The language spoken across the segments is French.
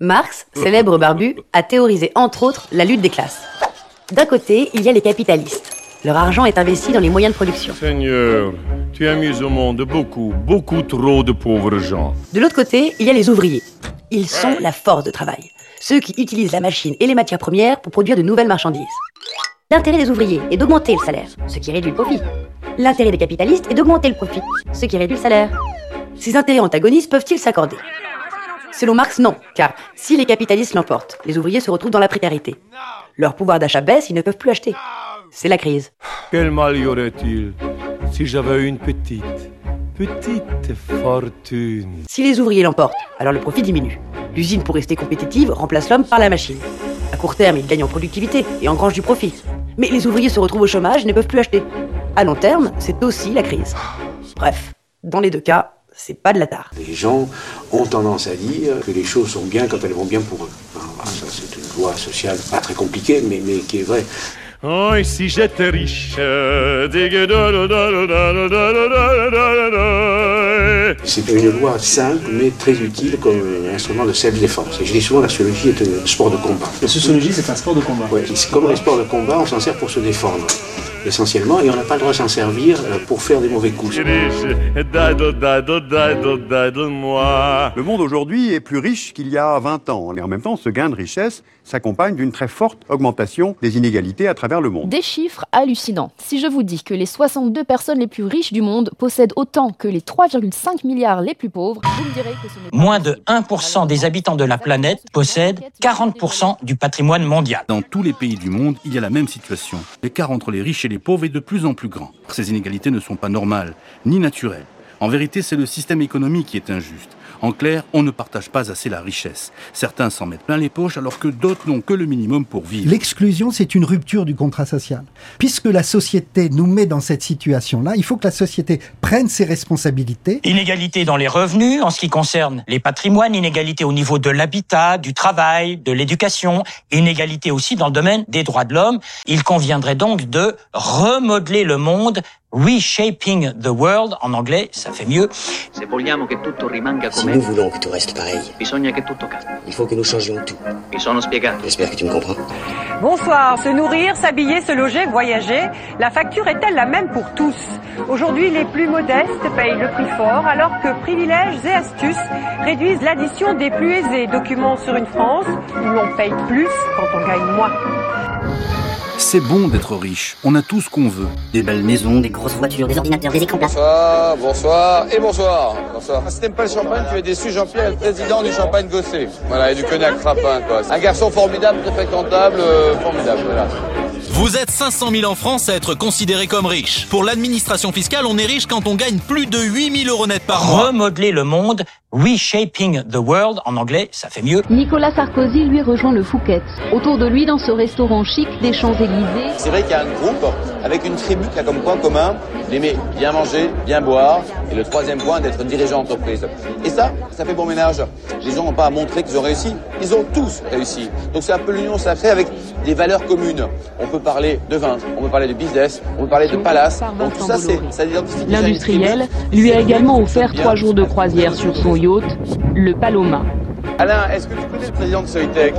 Marx, célèbre barbu, a théorisé entre autres la lutte des classes. D'un côté, il y a les capitalistes. Leur argent est investi dans les moyens de production. Seigneur, tu as mis au monde beaucoup, beaucoup trop de pauvres gens. De l'autre côté, il y a les ouvriers. Ils sont la force de travail. Ceux qui utilisent la machine et les matières premières pour produire de nouvelles marchandises. L'intérêt des ouvriers est d'augmenter le salaire, ce qui réduit le profit. L'intérêt des capitalistes est d'augmenter le profit, ce qui réduit le salaire. Ces intérêts antagonistes peuvent-ils s'accorder? Selon Marx, non, car si les capitalistes l'emportent, les ouvriers se retrouvent dans la précarité. Leur pouvoir d'achat baisse, ils ne peuvent plus acheter. C'est la crise. Quel mal y aurait-il si j'avais une petite, petite fortune? Si les ouvriers l'emportent, alors le profit diminue. L'usine, pour rester compétitive, remplace l'homme par la machine. À court terme, ils gagnent en productivité et engrangent du profit. Mais les ouvriers se retrouvent au chômage et ne peuvent plus acheter. À long terme, c'est aussi la crise. Bref, dans les deux cas, c'est pas de la tare. Les gens ont tendance à dire que les choses sont bien quand elles vont bien pour eux. ça, c'est une loi sociale pas très compliquée, mais, mais qui est vraie. Oh, et si j'étais riche C'est une loi simple, mais très utile comme instrument de self-défense. Et je dis souvent, la sociologie est un sport de combat. La sociologie, c'est un sport de combat. Oui, comme les sports de combat, on s'en sert pour se défendre essentiellement, et on n'a pas le droit de s'en servir pour faire des mauvais coups. Le monde aujourd'hui est plus riche qu'il y a 20 ans, et en même temps, ce gain de richesse s'accompagne d'une très forte augmentation des inégalités à travers le monde. Des chiffres hallucinants. Si je vous dis que les 62 personnes les plus riches du monde possèdent autant que les 3,5 milliards les plus pauvres, vous me direz que ce n'est pas Moins de 1% des habitants de la planète possèdent 40% du patrimoine mondial. Dans tous les pays du monde, il y a la même situation. L'écart entre les riches et les pauvres est de plus en plus grand. Ces inégalités ne sont pas normales, ni naturelles. En vérité, c'est le système économique qui est injuste. En clair, on ne partage pas assez la richesse. Certains s'en mettent plein les poches alors que d'autres n'ont que le minimum pour vivre. L'exclusion, c'est une rupture du contrat social. Puisque la société nous met dans cette situation-là, il faut que la société prenne ses responsabilités. Inégalité dans les revenus en ce qui concerne les patrimoines, inégalité au niveau de l'habitat, du travail, de l'éducation, inégalité aussi dans le domaine des droits de l'homme. Il conviendrait donc de remodeler le monde Reshaping the World, en anglais, ça fait mieux. Si nous voulons que tout reste pareil, il faut que nous changions tout. J'espère que tu me comprends. Bonsoir. Se nourrir, s'habiller, se loger, voyager, la facture est-elle la même pour tous? Aujourd'hui, les plus modestes payent le prix fort, alors que privilèges et astuces réduisent l'addition des plus aisés. Documents sur une France où l'on paye plus quand on gagne moins. C'est bon d'être riche, on a tout ce qu'on veut. Des belles maisons, des grosses voitures, des ordinateurs, des écrans. Bonsoir, bonsoir et bonsoir. Bonsoir. Si t'aimes pas le champagne, tu es déçu, Jean-Pierre, le président du champagne gossé. Voilà, et du cognac frappin, quoi. Un garçon formidable, très fréquentable, euh, formidable, voilà. Vous êtes 500 000 en France à être considérés comme riches. Pour l'administration fiscale, on est riche quand on gagne plus de 8 000 euros net par mois. Remodeler le monde, reshaping the world, en anglais, ça fait mieux. Nicolas Sarkozy lui rejoint le Fouquet. Autour de lui, dans ce restaurant chic des Champs-Élysées, C'est vrai qu'il y a un groupe avec une tribu qui a comme point commun d'aimer bien manger, bien boire, et le troisième point d'être dirigeant d'entreprise. Et ça, ça fait bon ménage. Les gens n'ont pas à montrer qu'ils ont réussi. Ils ont tous réussi. Donc c'est un peu l'union sacrée avec des valeurs communes. On peut parler de vin, on peut parler de business, on peut parler de palace. Donc tout ça, c'est, ça L'industriel lui a également offert trois jours de croisière sur son yacht, le Paloma. Alain, est-ce que tu connais le président de Soitec?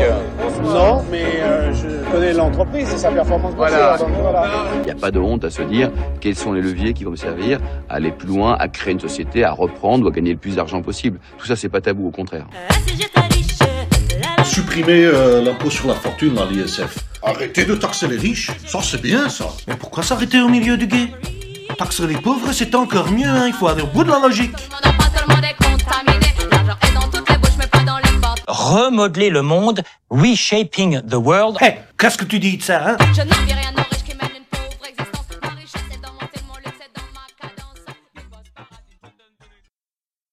Non, mais euh, je connais l'entreprise et sa performance Voilà. boursière, donc voilà. Il n'y a pas de honte à se dire quels sont les leviers qui vont me servir à aller plus loin, à créer une société, à reprendre ou à gagner le plus d'argent possible. Tout ça, c'est pas tabou, au contraire. Supprimer euh, l'impôt sur la fortune à l'ISF. Arrêtez de taxer les riches, ça c'est bien ça. Mais pourquoi s'arrêter au milieu du guet? Taxer les pauvres, c'est encore mieux, hein. il faut aller au bout de la logique. Remodeler le monde, reshaping the world. Hé, qu'est-ce que tu dis de ça, hein Je n'en vis rien